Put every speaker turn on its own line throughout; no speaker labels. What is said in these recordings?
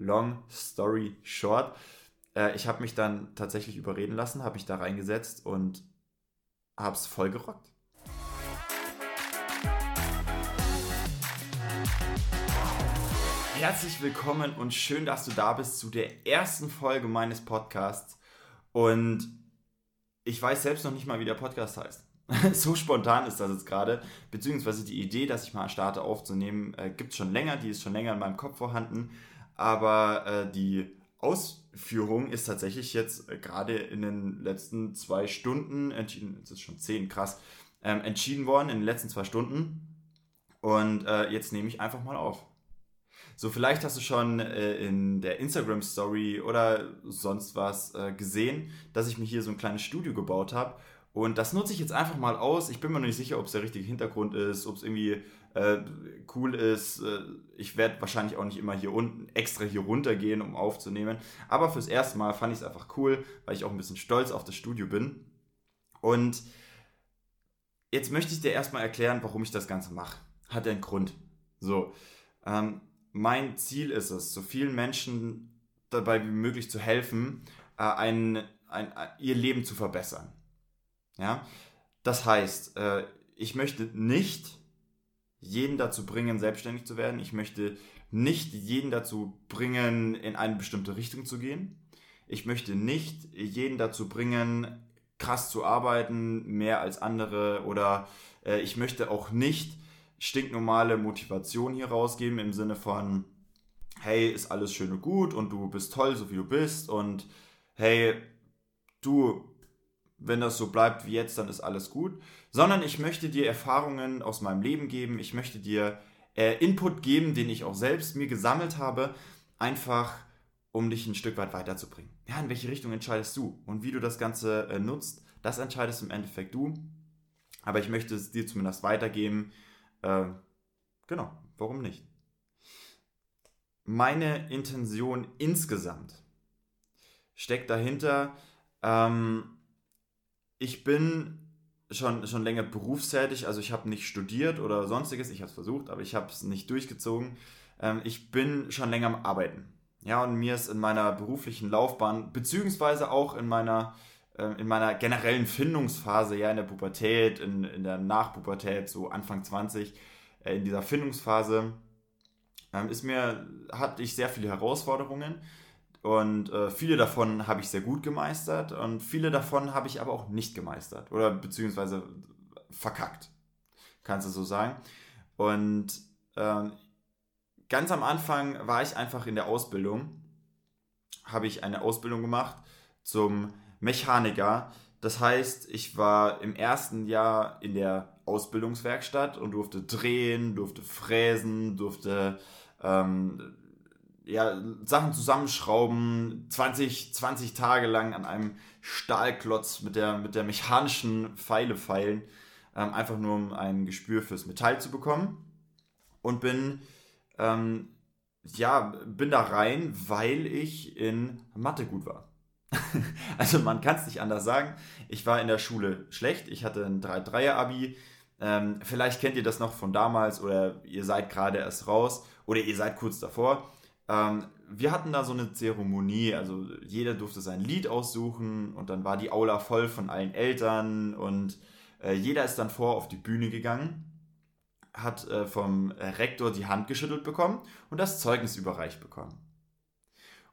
long story short, äh, ich habe mich dann tatsächlich überreden lassen, habe mich da reingesetzt und habe es voll gerockt. Herzlich willkommen und schön, dass du da bist zu der ersten Folge meines Podcasts. Und ich weiß selbst noch nicht mal, wie der Podcast heißt. so spontan ist das jetzt gerade. Beziehungsweise die Idee, dass ich mal starte aufzunehmen, äh, gibt es schon länger. Die ist schon länger in meinem Kopf vorhanden. Aber äh, die Ausführung ist tatsächlich jetzt äh, gerade in den letzten zwei Stunden entschieden. Es ist schon zehn, krass. Ähm, entschieden worden in den letzten zwei Stunden. Und äh, jetzt nehme ich einfach mal auf. So, vielleicht hast du schon äh, in der Instagram Story oder sonst was äh, gesehen, dass ich mir hier so ein kleines Studio gebaut habe. Und das nutze ich jetzt einfach mal aus. Ich bin mir noch nicht sicher, ob es der richtige Hintergrund ist, ob es irgendwie äh, cool ist. Äh, ich werde wahrscheinlich auch nicht immer hier unten extra hier runter gehen, um aufzunehmen. Aber fürs erste Mal fand ich es einfach cool, weil ich auch ein bisschen stolz auf das Studio bin. Und jetzt möchte ich dir erstmal erklären, warum ich das Ganze mache. Hat einen Grund. So, ähm, mein Ziel ist es, so vielen Menschen dabei wie möglich zu helfen, äh, ein, ein, ein, ihr Leben zu verbessern. Ja? Das heißt, äh, ich möchte nicht jeden dazu bringen, selbstständig zu werden. Ich möchte nicht jeden dazu bringen, in eine bestimmte Richtung zu gehen. Ich möchte nicht jeden dazu bringen, krass zu arbeiten, mehr als andere. Oder äh, ich möchte auch nicht stinknormale Motivation hier rausgeben im Sinne von, hey, ist alles schön und gut und du bist toll, so wie du bist und hey, du, wenn das so bleibt wie jetzt, dann ist alles gut, sondern ich möchte dir Erfahrungen aus meinem Leben geben, ich möchte dir äh, Input geben, den ich auch selbst mir gesammelt habe, einfach um dich ein Stück weit weiterzubringen. Ja, in welche Richtung entscheidest du und wie du das Ganze äh, nutzt, das entscheidest im Endeffekt du. Aber ich möchte es dir zumindest weitergeben, äh, genau, warum nicht? Meine Intention insgesamt steckt dahinter, ähm, ich bin schon, schon länger berufstätig, also ich habe nicht studiert oder sonstiges, ich habe es versucht, aber ich habe es nicht durchgezogen. Ähm, ich bin schon länger am Arbeiten. Ja, und mir ist in meiner beruflichen Laufbahn, beziehungsweise auch in meiner ähm, in meiner generellen Findungsphase, ja, in der Pubertät, in, in der Nachpubertät, so Anfang 20, äh, in dieser Findungsphase, ähm, ist mir, hatte ich sehr viele Herausforderungen und äh, viele davon habe ich sehr gut gemeistert und viele davon habe ich aber auch nicht gemeistert oder beziehungsweise verkackt, kannst du so sagen. Und ähm, ganz am Anfang war ich einfach in der Ausbildung, habe ich eine Ausbildung gemacht zum Mechaniker. Das heißt, ich war im ersten Jahr in der Ausbildungswerkstatt und durfte drehen, durfte fräsen, durfte ähm, ja, Sachen zusammenschrauben, 20, 20 Tage lang an einem Stahlklotz mit der, mit der mechanischen Pfeile feilen, ähm, einfach nur um ein Gespür fürs Metall zu bekommen. Und bin, ähm, ja, bin da rein, weil ich in Mathe gut war. also man kann es nicht anders sagen. Ich war in der Schule schlecht. Ich hatte ein 3-3er-Abi. Ähm, vielleicht kennt ihr das noch von damals oder ihr seid gerade erst raus oder ihr seid kurz davor. Ähm, wir hatten da so eine Zeremonie, also jeder durfte sein Lied aussuchen und dann war die Aula voll von allen Eltern und äh, jeder ist dann vor auf die Bühne gegangen, hat äh, vom Rektor die Hand geschüttelt bekommen und das Zeugnis überreicht bekommen.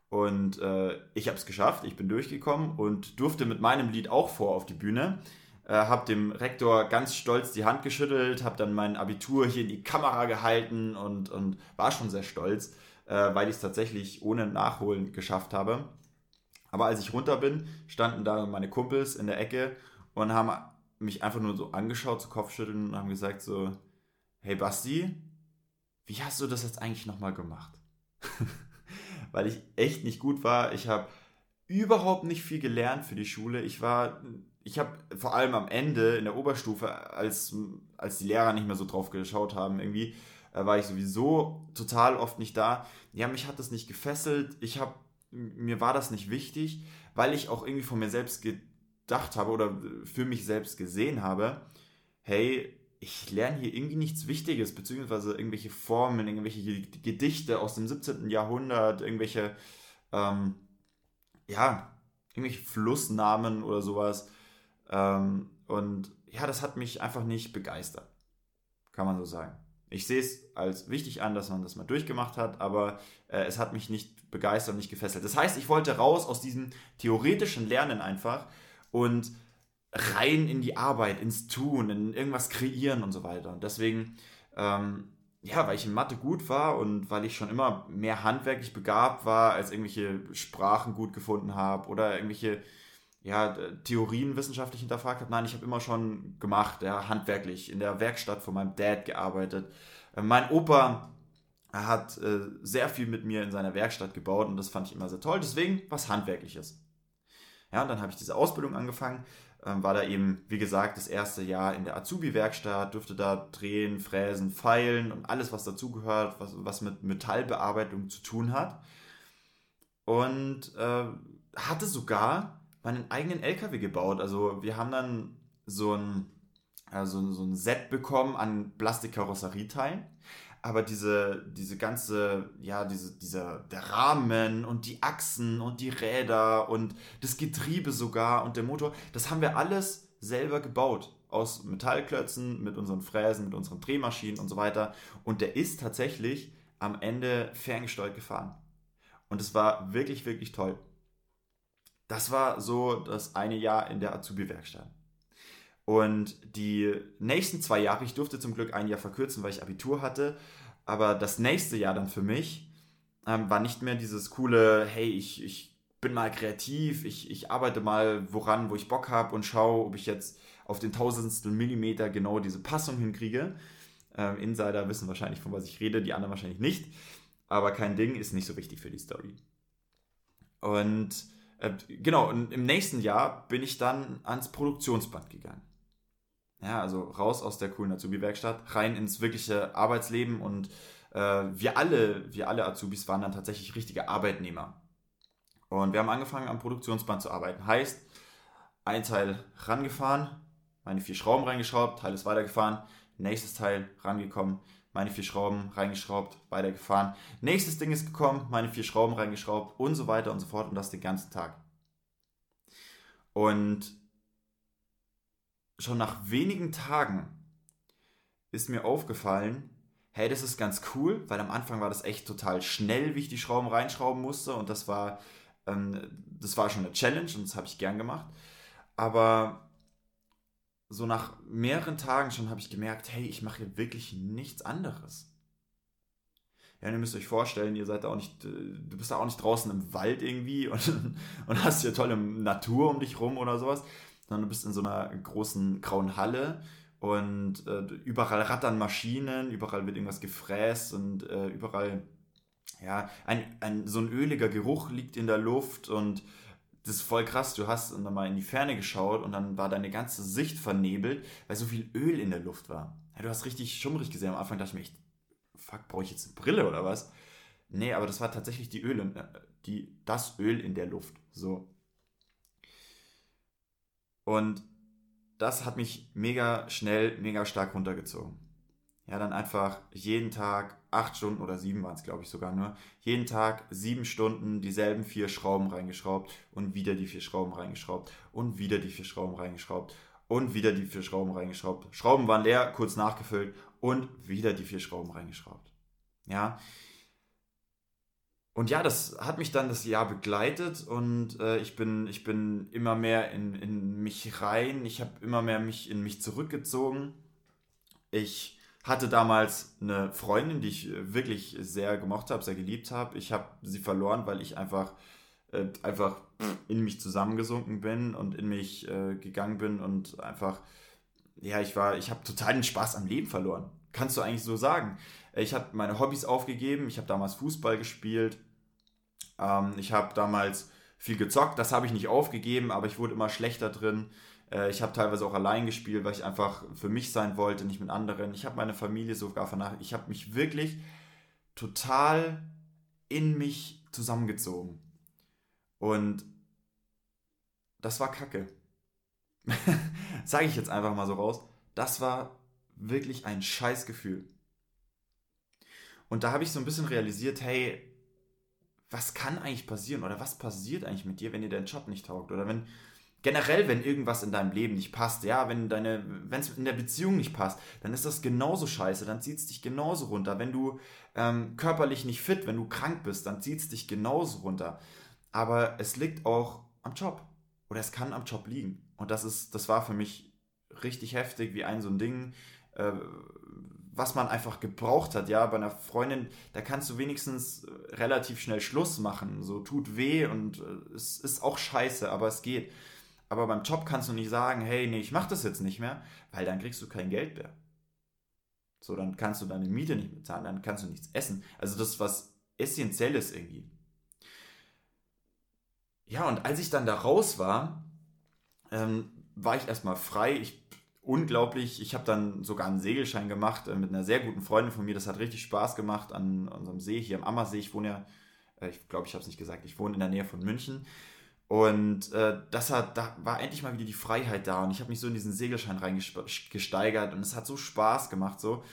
Und äh, ich habe es geschafft, ich bin durchgekommen und durfte mit meinem Lied auch vor auf die Bühne. Äh, habe dem Rektor ganz stolz die Hand geschüttelt, habe dann mein Abitur hier in die Kamera gehalten und, und war schon sehr stolz, äh, weil ich es tatsächlich ohne Nachholen geschafft habe. Aber als ich runter bin, standen da meine Kumpels in der Ecke und haben mich einfach nur so angeschaut, zu Kopfschütteln und haben gesagt so, hey Basti, wie hast du das jetzt eigentlich nochmal gemacht? weil ich echt nicht gut war. Ich habe überhaupt nicht viel gelernt für die Schule. Ich war, ich habe vor allem am Ende in der Oberstufe, als, als die Lehrer nicht mehr so drauf geschaut haben, irgendwie, äh, war ich sowieso total oft nicht da. Ja, mich hat das nicht gefesselt. Ich habe, mir war das nicht wichtig, weil ich auch irgendwie von mir selbst gedacht habe oder für mich selbst gesehen habe, hey, ich lerne hier irgendwie nichts Wichtiges, beziehungsweise irgendwelche Formeln, irgendwelche Gedichte aus dem 17. Jahrhundert, irgendwelche, ähm, ja, irgendwelche Flussnamen oder sowas. Ähm, und ja, das hat mich einfach nicht begeistert. Kann man so sagen. Ich sehe es als wichtig an, dass man das mal durchgemacht hat, aber äh, es hat mich nicht begeistert und nicht gefesselt. Das heißt, ich wollte raus aus diesem theoretischen Lernen einfach und rein in die Arbeit, ins Tun, in irgendwas kreieren und so weiter. Und deswegen, ähm, ja, weil ich in Mathe gut war und weil ich schon immer mehr handwerklich begabt war, als irgendwelche Sprachen gut gefunden habe oder irgendwelche ja, Theorien wissenschaftlich hinterfragt habe. Nein, ich habe immer schon gemacht, ja, handwerklich, in der Werkstatt von meinem Dad gearbeitet. Äh, mein Opa hat äh, sehr viel mit mir in seiner Werkstatt gebaut und das fand ich immer sehr toll. Deswegen was Handwerkliches. Ja, und dann habe ich diese Ausbildung angefangen, ähm, war da eben, wie gesagt, das erste Jahr in der Azubi-Werkstatt, durfte da drehen, fräsen, feilen und alles, was dazugehört, was, was mit Metallbearbeitung zu tun hat. Und äh, hatte sogar meinen eigenen LKW gebaut. Also wir haben dann so ein, also so ein Set bekommen an Plastikkarosserieteilen. Aber diese, diese ganze, ja, diese, dieser, der Rahmen und die Achsen und die Räder und das Getriebe sogar und der Motor, das haben wir alles selber gebaut. Aus Metallklötzen, mit unseren Fräsen, mit unseren Drehmaschinen und so weiter. Und der ist tatsächlich am Ende ferngesteuert gefahren. Und es war wirklich, wirklich toll. Das war so das eine Jahr in der Azubi-Werkstatt. Und die nächsten zwei Jahre, ich durfte zum Glück ein Jahr verkürzen, weil ich Abitur hatte, aber das nächste Jahr dann für mich ähm, war nicht mehr dieses coole, hey, ich, ich bin mal kreativ, ich, ich arbeite mal woran, wo ich Bock habe und schaue, ob ich jetzt auf den tausendstel Millimeter genau diese Passung hinkriege. Ähm, Insider wissen wahrscheinlich, von was ich rede, die anderen wahrscheinlich nicht. Aber kein Ding, ist nicht so wichtig für die Story. Und äh, genau, im nächsten Jahr bin ich dann ans Produktionsband gegangen. Ja, also raus aus der coolen Azubi-Werkstatt, rein ins wirkliche Arbeitsleben und äh, wir alle, wir alle Azubis waren dann tatsächlich richtige Arbeitnehmer. Und wir haben angefangen am Produktionsband zu arbeiten. Heißt, ein Teil rangefahren, meine vier Schrauben reingeschraubt, Teil ist weitergefahren, nächstes Teil rangekommen, meine vier Schrauben reingeschraubt, weitergefahren. Nächstes Ding ist gekommen, meine vier Schrauben reingeschraubt und so weiter und so fort und das den ganzen Tag. Und schon nach wenigen Tagen ist mir aufgefallen, hey, das ist ganz cool, weil am Anfang war das echt total schnell, wie ich die Schrauben reinschrauben musste und das war, ähm, das war schon eine Challenge und das habe ich gern gemacht. Aber so nach mehreren Tagen schon habe ich gemerkt, hey, ich mache hier wirklich nichts anderes. Ja, ihr müsst euch vorstellen, ihr seid da auch nicht, äh, du bist da auch nicht draußen im Wald irgendwie und, und hast hier tolle Natur um dich rum oder sowas, sondern du bist in so einer großen grauen Halle und äh, überall rattern Maschinen, überall wird irgendwas gefräst und äh, überall, ja, ein, ein, so ein öliger Geruch liegt in der Luft und das ist voll krass. Du hast dann mal in die Ferne geschaut und dann war deine ganze Sicht vernebelt, weil so viel Öl in der Luft war. Ja, du hast richtig schummrig gesehen. Am Anfang dachte ich mir, echt, fuck, brauche ich jetzt eine Brille oder was? Nee, aber das war tatsächlich die Öl, äh, die, das Öl in der Luft. So. Und das hat mich mega schnell, mega stark runtergezogen. Ja, dann einfach jeden Tag acht Stunden oder sieben waren es, glaube ich, sogar nur. Jeden Tag sieben Stunden dieselben vier Schrauben reingeschraubt und wieder die vier Schrauben reingeschraubt und wieder die vier Schrauben reingeschraubt und wieder die vier Schrauben reingeschraubt. Schrauben waren leer, kurz nachgefüllt und wieder die vier Schrauben reingeschraubt. Ja. Und ja, das hat mich dann das Jahr begleitet und äh, ich, bin, ich bin immer mehr in, in mich rein. Ich habe immer mehr mich in mich zurückgezogen. Ich hatte damals eine Freundin, die ich äh, wirklich sehr gemocht habe, sehr geliebt habe. Ich habe sie verloren, weil ich einfach, äh, einfach in mich zusammengesunken bin und in mich äh, gegangen bin und einfach, ja, ich war, ich habe total den Spaß am Leben verloren. Kannst du eigentlich so sagen. Ich habe meine Hobbys aufgegeben. Ich habe damals Fußball gespielt. Ähm, ich habe damals viel gezockt. Das habe ich nicht aufgegeben, aber ich wurde immer schlechter drin. Äh, ich habe teilweise auch allein gespielt, weil ich einfach für mich sein wollte, nicht mit anderen. Ich habe meine Familie sogar vernachlässigt. Ich habe mich wirklich total in mich zusammengezogen. Und das war Kacke. Sage ich jetzt einfach mal so raus. Das war wirklich ein scheiß Gefühl. Und da habe ich so ein bisschen realisiert, hey, was kann eigentlich passieren oder was passiert eigentlich mit dir, wenn dir dein Job nicht taugt oder wenn generell, wenn irgendwas in deinem Leben nicht passt, ja, wenn deine, wenn es in der Beziehung nicht passt, dann ist das genauso scheiße, dann zieht es dich genauso runter. Wenn du ähm, körperlich nicht fit, wenn du krank bist, dann zieht es dich genauso runter. Aber es liegt auch am Job oder es kann am Job liegen. Und das ist, das war für mich richtig heftig, wie ein so ein Ding, äh, was man einfach gebraucht hat, ja, bei einer Freundin, da kannst du wenigstens relativ schnell Schluss machen, so tut weh und äh, es ist auch scheiße, aber es geht. Aber beim Job kannst du nicht sagen, hey, nee, ich mach das jetzt nicht mehr, weil dann kriegst du kein Geld mehr. So, dann kannst du deine Miete nicht bezahlen, dann kannst du nichts essen. Also das ist was Essentielles irgendwie. Ja, und als ich dann da raus war, ähm, war ich erstmal frei. Ich unglaublich. Ich habe dann sogar einen Segelschein gemacht äh, mit einer sehr guten Freundin von mir. Das hat richtig Spaß gemacht an unserem See hier am Ammersee. Ich wohne ja, äh, ich glaube, ich habe es nicht gesagt, ich wohne in der Nähe von München. Und äh, das hat, da war endlich mal wieder die Freiheit da und ich habe mich so in diesen Segelschein reingesteigert und es hat so Spaß gemacht so.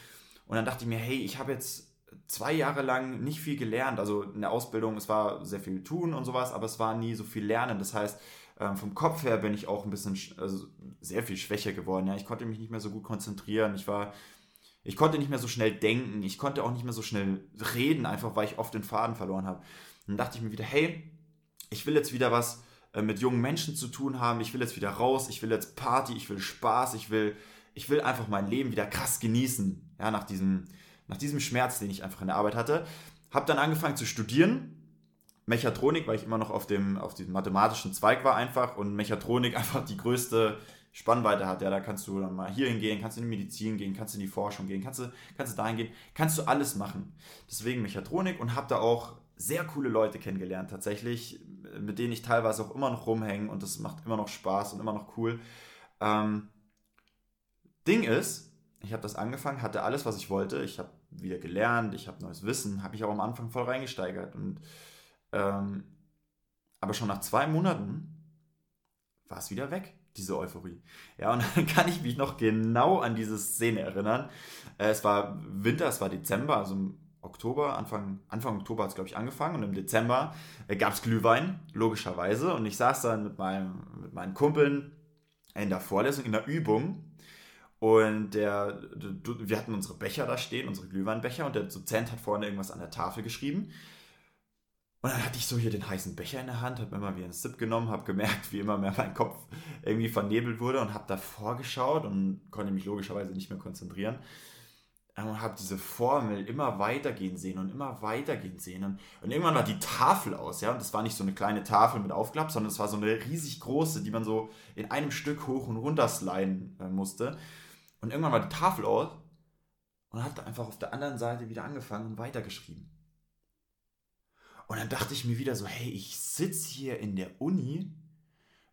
Und dann dachte ich mir, hey, ich habe jetzt zwei Jahre lang nicht viel gelernt. Also in der Ausbildung, es war sehr viel tun und sowas, aber es war nie so viel lernen. Das heißt, ähm, vom Kopf her bin ich auch ein bisschen, also sehr viel schwächer geworden. Ja, ich konnte mich nicht mehr so gut konzentrieren. Ich war, ich konnte nicht mehr so schnell denken. Ich konnte auch nicht mehr so schnell reden, einfach weil ich oft den Faden verloren habe. dann dachte ich mir wieder, hey, ich will jetzt wieder was äh, mit jungen Menschen zu tun haben. Ich will jetzt wieder raus. Ich will jetzt Party. Ich will Spaß. Ich will, ich will einfach mein Leben wieder krass genießen. Ja, nach diesem, nach diesem Schmerz, den ich einfach in der Arbeit hatte. Habe dann angefangen zu studieren Mechatronik, weil ich immer noch auf dem, auf diesem mathematischen Zweig war einfach und Mechatronik einfach die größte Spannweite hat. Ja, da kannst du dann mal hier hingehen, kannst in die Medizin gehen, kannst in die Forschung gehen, kannst du, kannst du dahin gehen, kannst du alles machen. Deswegen Mechatronik und habe da auch sehr coole Leute kennengelernt tatsächlich, mit denen ich teilweise auch immer noch rumhänge und das macht immer noch Spaß und immer noch cool. Ähm, Ding ist, ich habe das angefangen, hatte alles, was ich wollte. Ich habe wieder gelernt, ich habe neues Wissen, habe ich auch am Anfang voll reingesteigert und ähm, aber schon nach zwei Monaten war es wieder weg, diese Euphorie. Ja, und dann kann ich mich noch genau an diese Szene erinnern. Äh, es war Winter, es war Dezember, also Oktober, Anfang, Anfang Oktober hat es, glaube ich, angefangen und im Dezember äh, gab es Glühwein, logischerweise. Und ich saß dann mit, meinem, mit meinen Kumpeln in der Vorlesung, in der Übung. Und der, wir hatten unsere Becher da stehen, unsere Glühweinbecher, und der Dozent hat vorne irgendwas an der Tafel geschrieben. Und dann hatte ich so hier den heißen Becher in der Hand, habe mir mal wieder einen Sip genommen, habe gemerkt, wie immer mehr mein Kopf irgendwie vernebelt wurde und habe davor geschaut und konnte mich logischerweise nicht mehr konzentrieren. Und habe diese Formel immer weitergehen sehen und immer weitergehen sehen. Und, und irgendwann war die Tafel aus, ja. Und das war nicht so eine kleine Tafel mit Aufklapp, sondern es war so eine riesig große, die man so in einem Stück hoch und runter sliden äh, musste. Und irgendwann war die Tafel aus und hat einfach auf der anderen Seite wieder angefangen und weitergeschrieben. Und dann dachte ich mir wieder so, hey, ich sitze hier in der Uni,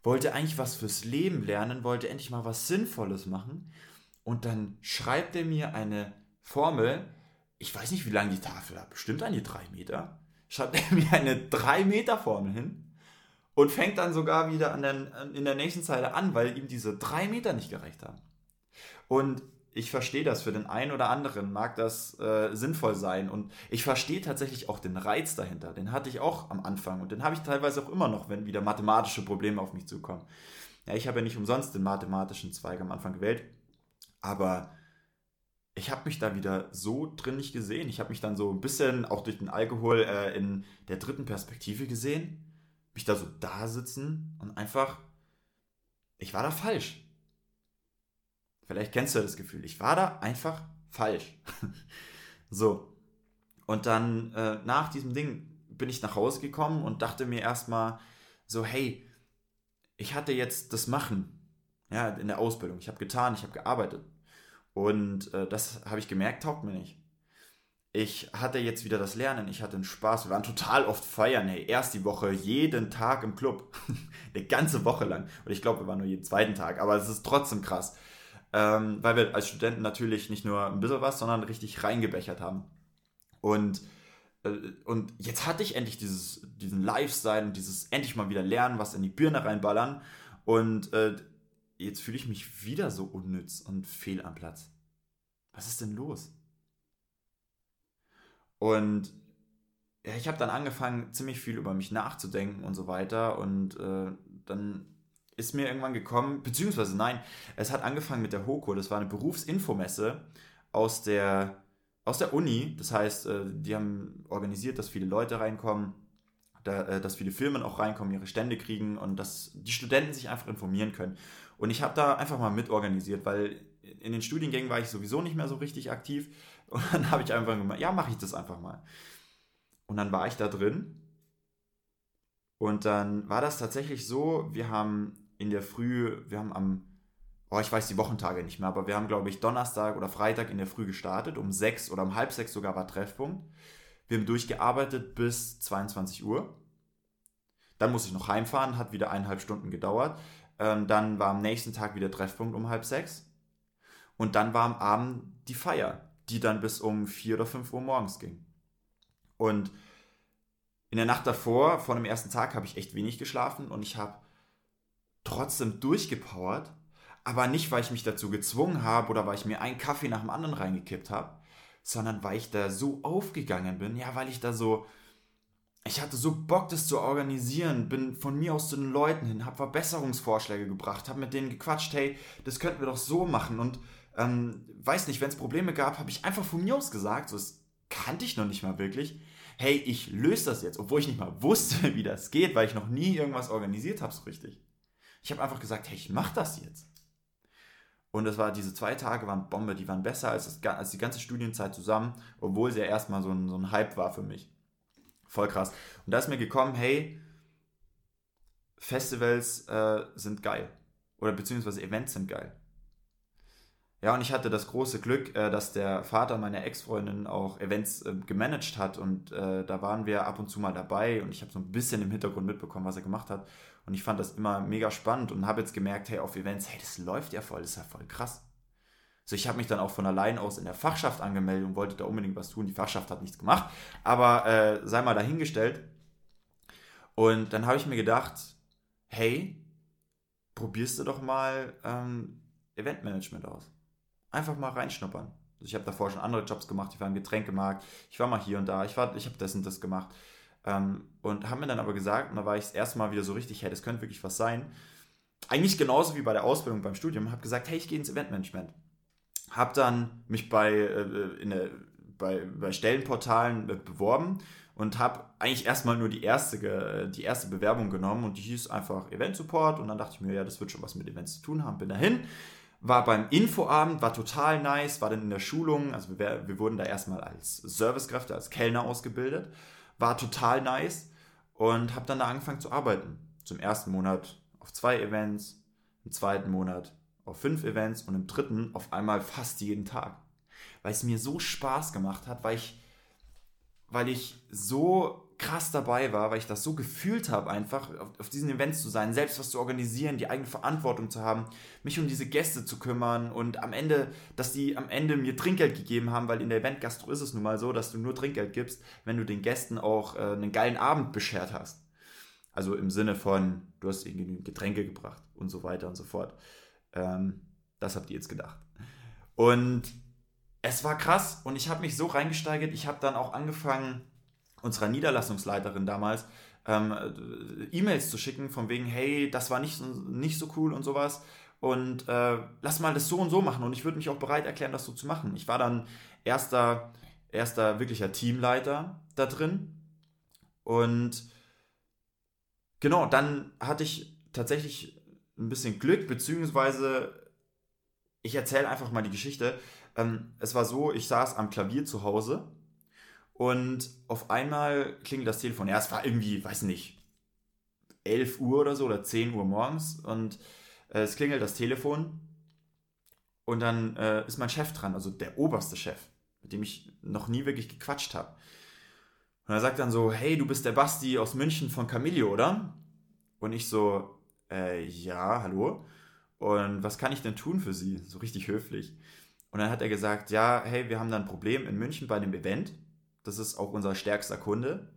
wollte eigentlich was fürs Leben lernen, wollte endlich mal was Sinnvolles machen. Und dann schreibt er mir eine Formel, ich weiß nicht, wie lang die Tafel hat, bestimmt an die drei Meter, schreibt er mir eine drei Meter Formel hin und fängt dann sogar wieder an der, in der nächsten Zeile an, weil ihm diese drei Meter nicht gereicht haben. Und ich verstehe das, für den einen oder anderen mag das äh, sinnvoll sein und ich verstehe tatsächlich auch den Reiz dahinter. Den hatte ich auch am Anfang und den habe ich teilweise auch immer noch, wenn wieder mathematische Probleme auf mich zukommen. Ja, ich habe ja nicht umsonst den mathematischen Zweig am Anfang gewählt, aber ich habe mich da wieder so drin nicht gesehen. Ich habe mich dann so ein bisschen auch durch den Alkohol äh, in der dritten Perspektive gesehen, mich da so da sitzen und einfach, ich war da falsch. Vielleicht kennst du das Gefühl. Ich war da einfach falsch. so. Und dann äh, nach diesem Ding bin ich nach Hause gekommen und dachte mir erstmal so, hey, ich hatte jetzt das Machen, ja, in der Ausbildung. Ich habe getan, ich habe gearbeitet. Und äh, das habe ich gemerkt, taugt mir nicht. Ich hatte jetzt wieder das Lernen, ich hatte den Spaß. Wir waren total oft feiern, hey, erst die Woche, jeden Tag im Club. Eine ganze Woche lang. Und ich glaube, wir waren nur jeden zweiten Tag, aber es ist trotzdem krass ähm, weil wir als Studenten natürlich nicht nur ein bisschen was, sondern richtig reingebechert haben. Und, äh, und jetzt hatte ich endlich dieses, diesen Lifestyle und dieses endlich mal wieder lernen, was in die Birne reinballern. Und äh, jetzt fühle ich mich wieder so unnütz und fehl am Platz. was ist denn los? Und ja, ich habe dann angefangen, ziemlich viel über mich nachzudenken und so weiter. Und äh, dann ist mir irgendwann gekommen, beziehungsweise nein, es hat angefangen mit der HOKO. Das war eine Berufsinfomesse aus der, aus der Uni. Das heißt, äh, die haben organisiert, dass viele Leute reinkommen, da, äh, dass viele Firmen auch reinkommen, ihre Stände kriegen und dass die Studenten sich einfach informieren können. Und ich habe da einfach mal mitorganisiert, weil in den Studiengängen war ich sowieso nicht mehr so richtig aktiv. Und dann habe ich einfach gemacht, ja, mache ich das einfach mal. Und dann war ich da drin. Und dann war das tatsächlich so, wir haben in der Früh, wir haben am, oh, ich weiß die Wochentage nicht mehr, aber wir haben, glaube ich, Donnerstag oder Freitag in der Früh gestartet. Um sechs oder um halb sechs sogar war Treffpunkt. Wir haben durchgearbeitet bis 22 Uhr. Dann musste ich noch heimfahren, hat wieder eineinhalb Stunden gedauert. Ähm, dann war am nächsten Tag wieder Treffpunkt um halb sechs. Und dann war am Abend die Feier, die dann bis um vier oder fünf Uhr morgens ging. Und in der Nacht davor, vor dem ersten Tag, habe ich echt wenig geschlafen und ich habe trotzdem durchgepowert, aber nicht, weil ich mich dazu gezwungen habe oder weil ich mir einen Kaffee nach dem anderen reingekippt habe, sondern weil ich da so aufgegangen bin, ja, weil ich da so, ich hatte so Bock, das zu organisieren, bin von mir aus zu den Leuten hin, habe Verbesserungsvorschläge gebracht, habe mit denen gequatscht, hey, das könnten wir doch so machen und ähm, weiß nicht, wenn es Probleme gab, habe ich einfach von mir aus gesagt, so, das kannte ich noch nicht mal wirklich, hey, ich löse das jetzt, obwohl ich nicht mal wusste, wie das geht, weil ich noch nie irgendwas organisiert habe so richtig. Ich habe einfach gesagt, hey, ich mache das jetzt. Und das war, diese zwei Tage waren Bombe, die waren besser als, das, als die ganze Studienzeit zusammen, obwohl sie ja erstmal so ein, so ein Hype war für mich. Voll krass. Und da ist mir gekommen, hey, Festivals äh, sind geil. Oder beziehungsweise Events sind geil. Ja, und ich hatte das große Glück, äh, dass der Vater meiner Ex-Freundin auch Events äh, gemanagt hat und äh, da waren wir ab und zu mal dabei und ich habe so ein bisschen im Hintergrund mitbekommen, was er gemacht hat. Und ich fand das immer mega spannend und habe jetzt gemerkt, hey, auf Events, hey, das läuft ja voll, das ist ja voll krass. So, ich habe mich dann auch von allein aus in der Fachschaft angemeldet und wollte da unbedingt was tun. Die Fachschaft hat nichts gemacht, aber äh, sei mal dahingestellt. Und dann habe ich mir gedacht, hey, probierst du doch mal ähm, Eventmanagement aus einfach mal reinschnuppern. Also ich habe davor schon andere Jobs gemacht, ich war im Getränkemarkt, ich war mal hier und da, ich, ich habe das und das gemacht. Ähm, und haben mir dann aber gesagt, und da war ich das erste Mal wieder so richtig, hey, das könnte wirklich was sein. Eigentlich genauso wie bei der Ausbildung beim Studium, habe gesagt, hey, ich gehe ins Eventmanagement. Habe dann mich bei, äh, in der, bei, bei Stellenportalen äh, beworben und habe eigentlich erstmal nur die erste, die erste Bewerbung genommen und die hieß einfach Event Support und dann dachte ich mir, ja, das wird schon was mit Events zu tun haben, bin dahin war beim Infoabend, war total nice, war dann in der Schulung, also wir, wir wurden da erstmal als Servicekräfte, als Kellner ausgebildet, war total nice und habe dann da angefangen zu arbeiten. Zum ersten Monat auf zwei Events, im zweiten Monat auf fünf Events und im dritten auf einmal fast jeden Tag. Weil es mir so Spaß gemacht hat, weil ich, weil ich so krass dabei war, weil ich das so gefühlt habe, einfach auf, auf, diesen Events zu sein, selbst was zu organisieren, die eigene Verantwortung zu haben, mich um diese Gäste zu kümmern und am Ende, dass die am Ende mir Trinkgeld gegeben haben, weil in der Eventgastro ist es nun mal so, dass du nur Trinkgeld gibst, wenn du den Gästen auch äh, einen geilen Abend beschert hast. Also im Sinne von, du hast ihnen genügend Getränke gebracht und so weiter und so fort. Ähm, das habt ihr jetzt gedacht. Und es war krass und ich habe mich so reingesteigert, ich habe dann auch angefangen, unserer Niederlassungsleiterin damals ähm, E-Mails zu schicken, von wegen, hey, das war nicht, nicht so cool und sowas. Und äh, lass mal das so und so machen. Und ich würde mich auch bereit erklären, das so zu machen. Ich war dann erster, erster wirklicher Teamleiter da drin. Und genau, dann hatte ich tatsächlich ein bisschen Glück, beziehungsweise ich erzähle einfach mal die Geschichte. Ähm, es war so, ich saß am Klavier zu Hause und auf einmal klingelt das Telefon. Ja, es war irgendwie, weiß nicht, 11 Uhr oder so oder 10 Uhr morgens. Und äh, es klingelt das Telefon. Und dann äh, ist mein Chef dran, also der oberste Chef, mit dem ich noch nie wirklich gequatscht habe. Und er sagt dann so, hey, du bist der Basti aus München von Camillo, oder? Und ich so, äh, ja, hallo. Und was kann ich denn tun für Sie? So richtig höflich. Und dann hat er gesagt, ja, hey, wir haben da ein Problem in München bei einem Event. Das ist auch unser stärkster Kunde.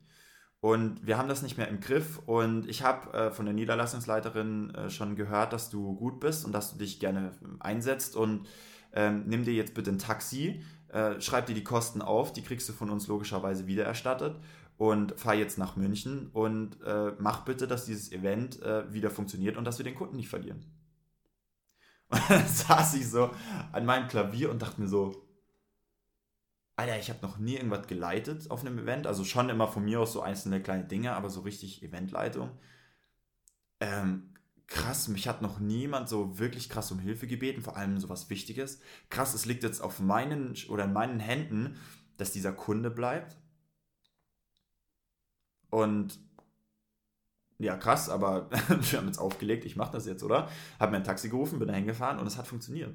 Und wir haben das nicht mehr im Griff. Und ich habe äh, von der Niederlassungsleiterin äh, schon gehört, dass du gut bist und dass du dich gerne einsetzt. Und ähm, nimm dir jetzt bitte ein Taxi, äh, schreib dir die Kosten auf, die kriegst du von uns logischerweise wieder erstattet und fahr jetzt nach München und äh, mach bitte, dass dieses Event äh, wieder funktioniert und dass wir den Kunden nicht verlieren. Und dann saß ich so an meinem Klavier und dachte mir so, Alter, ich habe noch nie irgendwas geleitet auf einem Event. Also schon immer von mir aus so einzelne kleine Dinge, aber so richtig Eventleitung. Ähm, krass, mich hat noch niemand so wirklich krass um Hilfe gebeten, vor allem so was Wichtiges. Krass, es liegt jetzt auf meinen oder in meinen Händen, dass dieser Kunde bleibt. Und ja, krass, aber wir haben jetzt aufgelegt, ich mache das jetzt, oder? Hab mir ein Taxi gerufen, bin da hingefahren und es hat funktioniert.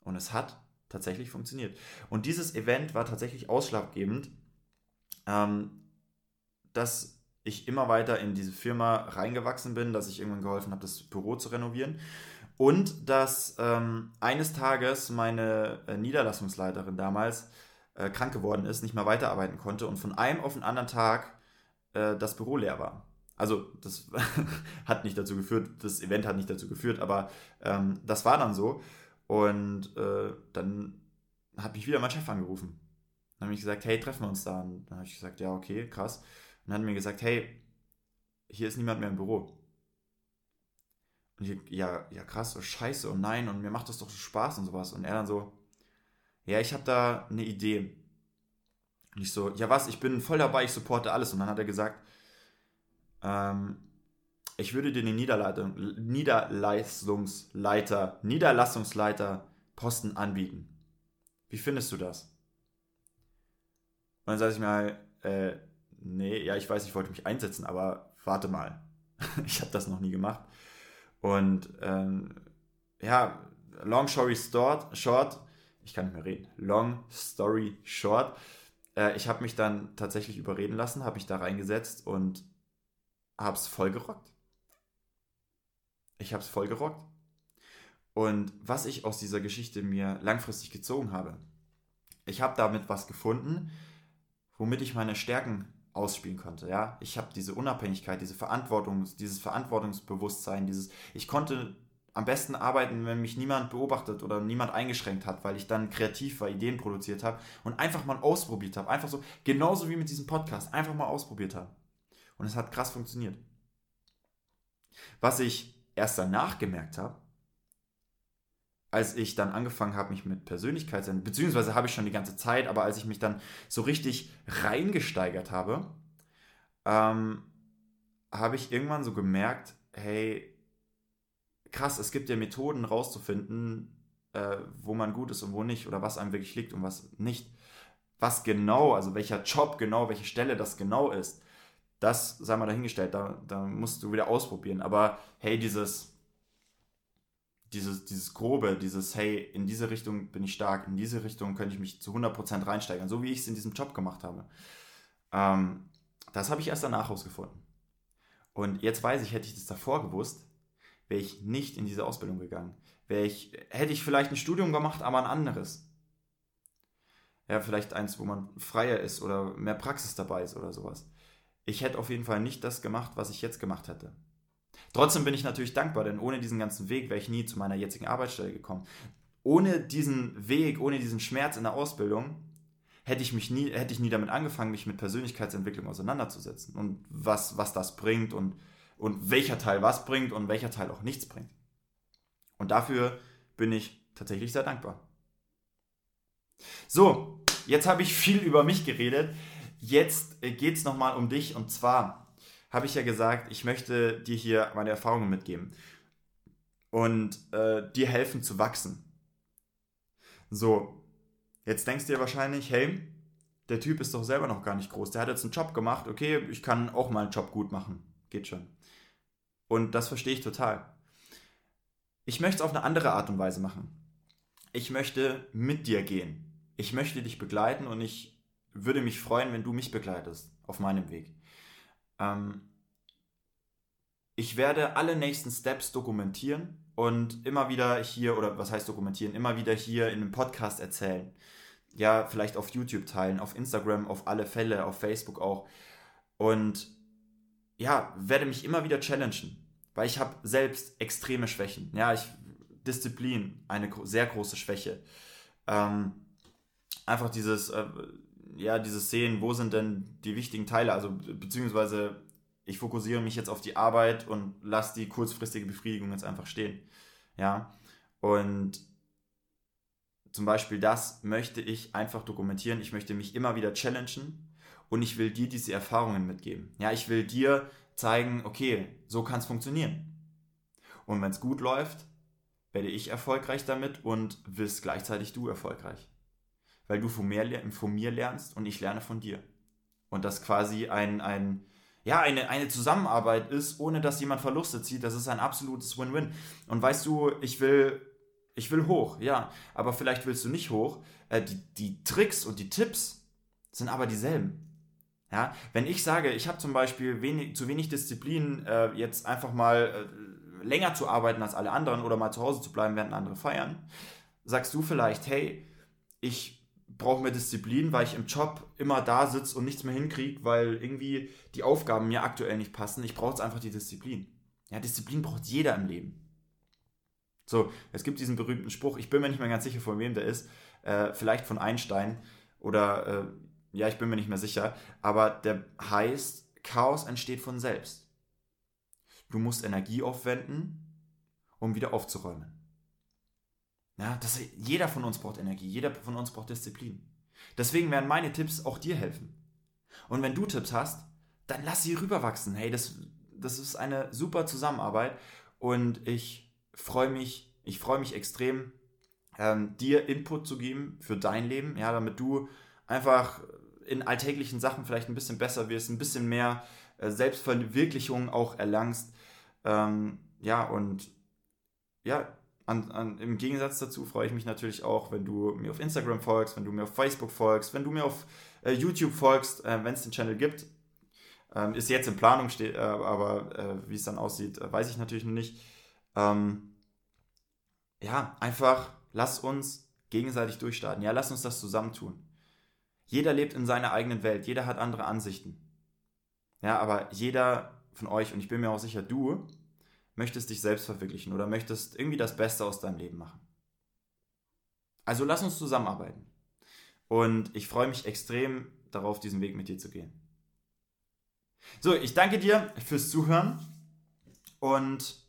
Und es hat tatsächlich funktioniert. Und dieses Event war tatsächlich ausschlaggebend, ähm, dass ich immer weiter in diese Firma reingewachsen bin, dass ich irgendwann geholfen habe, das Büro zu renovieren. Und dass ähm, eines Tages meine äh, Niederlassungsleiterin damals äh, krank geworden ist, nicht mehr weiterarbeiten konnte und von einem auf den anderen Tag äh, das Büro leer war. Also das hat nicht dazu geführt, das Event hat nicht dazu geführt, aber ähm, das war dann so. Und äh, dann hat mich wieder mein Chef angerufen. Dann habe ich gesagt, hey, treffen wir uns da. Und dann habe ich gesagt, ja, okay, krass. Und dann hat er mir gesagt, hey, hier ist niemand mehr im Büro. Und ich, ja, ja, krass, oh, scheiße, und oh nein, und mir macht das doch so Spaß und sowas. Und er dann so, ja, ich habe da eine Idee. Und ich so, ja was, ich bin voll dabei, ich supporte alles. Und dann hat er gesagt, ähm, ich würde dir den Niederleistungsleiter, Niederlassungsleiter Posten anbieten. Wie findest du das? Und dann sage ich mal, äh, nee, ja, ich weiß, ich wollte mich einsetzen, aber warte mal. ich habe das noch nie gemacht. Und ähm, ja, long story short, short, ich kann nicht mehr reden, long story short, äh, ich habe mich dann tatsächlich überreden lassen, habe mich da reingesetzt und habe es voll gerockt. Ich habe es voll gerockt. Und was ich aus dieser Geschichte mir langfristig gezogen habe, ich habe damit was gefunden, womit ich meine Stärken ausspielen konnte. Ja, ich habe diese Unabhängigkeit, diese Verantwortung, dieses Verantwortungsbewusstsein, dieses, ich konnte am besten arbeiten, wenn mich niemand beobachtet oder niemand eingeschränkt hat, weil ich dann kreativ war, Ideen produziert habe und einfach mal ausprobiert habe. Einfach so, genauso wie mit diesem Podcast, einfach mal ausprobiert habe. Und es hat krass funktioniert. Was ich erst danach gemerkt habe, als ich dann angefangen habe, mich mit Persönlichkeitsentwicklung, beziehungsweise habe ich schon die ganze Zeit, aber als ich mich dann so richtig reingesteigert habe, ähm, habe ich irgendwann so gemerkt, hey, krass, es gibt ja Methoden rauszufinden, äh, wo man gut ist und wo nicht, oder was einem wirklich liegt und was nicht. Was genau, also welcher Job genau, welche Stelle das genau ist, das sei mal dahingestellt, da, da musst du wieder ausprobieren. Aber hey, dieses, dieses, dieses Grobe, dieses, hey, in diese Richtung bin ich stark, in diese Richtung könnte ich mich zu 100% reinsteigern, so wie ich es in diesem Job gemacht habe. Ähm, das habe ich erst danach herausgefunden. Und jetzt weiß ich, hätte ich das davor gewusst, wäre ich nicht in diese Ausbildung gegangen. Wäre ich, hätte ich vielleicht ein Studium gemacht, aber ein anderes. Ja, vielleicht eins, wo man freier ist oder mehr Praxis dabei ist oder sowas ich hätte auf jeden Fall nicht das gemacht, was ich jetzt gemacht hätte. Trotzdem bin ich natürlich dankbar, denn ohne diesen ganzen Weg wäre ich nie zu meiner jetzigen Arbeitsstelle gekommen. Ohne diesen Weg, ohne diesen Schmerz in der Ausbildung hätte ich mich nie, hätte ich nie damit angefangen, mich mit Persönlichkeitsentwicklung auseinanderzusetzen und was, was das bringt und, und welcher Teil was bringt und welcher Teil auch nichts bringt. Und dafür bin ich tatsächlich sehr dankbar. So, jetzt habe ich viel über mich geredet. Jetzt äh, geht es nochmal um dich und zwar habe ich ja gesagt, ich möchte dir hier meine Erfahrungen mitgeben und äh, dir helfen zu wachsen. So, jetzt denkst du dir wahrscheinlich, hey, der Typ ist doch selber noch gar nicht groß. Der hat jetzt einen Job gemacht, okay, ich kann auch mal einen Job gut machen. Geht schon. Und das verstehe ich total. Ich möchte es auf eine andere Art und Weise machen. Ich möchte mit dir gehen. Ich möchte dich begleiten und ich würde mich freuen, wenn du mich begleitest auf meinem Weg. Ähm, ich werde alle nächsten Steps dokumentieren und immer wieder hier, oder was heißt dokumentieren, immer wieder hier in einem Podcast erzählen. Ja, vielleicht auf YouTube teilen, auf Instagram, auf alle Fälle, auf Facebook auch. Und ja, werde mich immer wieder challengen, weil ich habe selbst extreme Schwächen. Ja, ich Disziplin eine sehr große Schwäche. Ähm, einfach dieses, äh, ja, dieses Sehen, wo sind denn die wichtigen Teile, also beziehungsweise ich fokussiere mich jetzt auf die Arbeit und lasse die kurzfristige Befriedigung jetzt einfach stehen. Ja, und zum Beispiel das möchte ich einfach dokumentieren. Ich möchte mich immer wieder challengen und ich will dir diese Erfahrungen mitgeben. Ja, ich will dir zeigen, okay, so kann es funktionieren. Und wenn es gut läuft, werde ich erfolgreich damit und wirst gleichzeitig du erfolgreich. Weil du von mir, von mir lernst und ich lerne von dir. Und das quasi ein, ein ja, eine, eine Zusammenarbeit ist, ohne dass jemand Verluste zieht, das ist ein absolutes Win-Win. Und weißt du, ich will, ich will hoch, ja, aber vielleicht willst du nicht hoch. Äh, die, die Tricks und die Tipps sind aber dieselben. Ja, wenn ich sage, ich habe zum Beispiel wenig, zu wenig Disziplin, äh, jetzt einfach mal äh, länger zu arbeiten als alle anderen oder mal zu Hause zu bleiben, während andere feiern, sagst du vielleicht, hey, ich brauche mehr Disziplin, weil ich im Job immer da sitze und nichts mehr hinkriege, weil irgendwie die Aufgaben mir aktuell nicht passen. Ich brauche einfach die Disziplin. Ja, Disziplin braucht jeder im Leben. So, es gibt diesen berühmten Spruch, ich bin mir nicht mehr ganz sicher, von wem der ist, äh, vielleicht von Einstein oder äh, ja, ich bin mir nicht mehr sicher, aber der heißt, Chaos entsteht von selbst. Du musst Energie aufwenden, um wieder aufzuräumen. Ja, das, jeder von uns braucht Energie, jeder von uns braucht Disziplin. Deswegen werden meine Tipps auch dir helfen. Und wenn du Tipps hast, dann lass sie rüberwachsen. Hey, das, das ist eine super Zusammenarbeit und ich freue mich, ich freue mich extrem, ähm, dir Input zu geben für dein Leben, ja, damit du einfach in alltäglichen Sachen vielleicht ein bisschen besser wirst, ein bisschen mehr äh, Selbstverwirklichung auch erlangst. Ähm, ja, und ja, an, an, Im Gegensatz dazu freue ich mich natürlich auch, wenn du mir auf Instagram folgst, wenn du mir auf Facebook folgst, wenn du mir auf äh, YouTube folgst, äh, wenn es den Channel gibt. Ähm, ist jetzt in Planung, steht, äh, aber äh, wie es dann aussieht, äh, weiß ich natürlich noch nicht. Ähm, ja, einfach lass uns gegenseitig durchstarten. Ja, lass uns das zusammentun. Jeder lebt in seiner eigenen Welt, jeder hat andere Ansichten. Ja, aber jeder von euch, und ich bin mir auch sicher, du möchtest dich selbst verwirklichen oder möchtest irgendwie das Beste aus deinem Leben machen. Also lass uns zusammenarbeiten. Und ich freue mich extrem darauf, diesen Weg mit dir zu gehen. So, ich danke dir fürs Zuhören und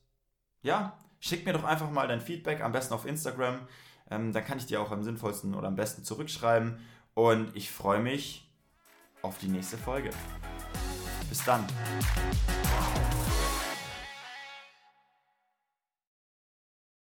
ja, schick mir doch einfach mal dein Feedback, am besten auf Instagram. Ähm, dann kann ich dir auch am sinnvollsten oder am besten zurückschreiben. Und ich freue mich auf die nächste Folge. Bis dann.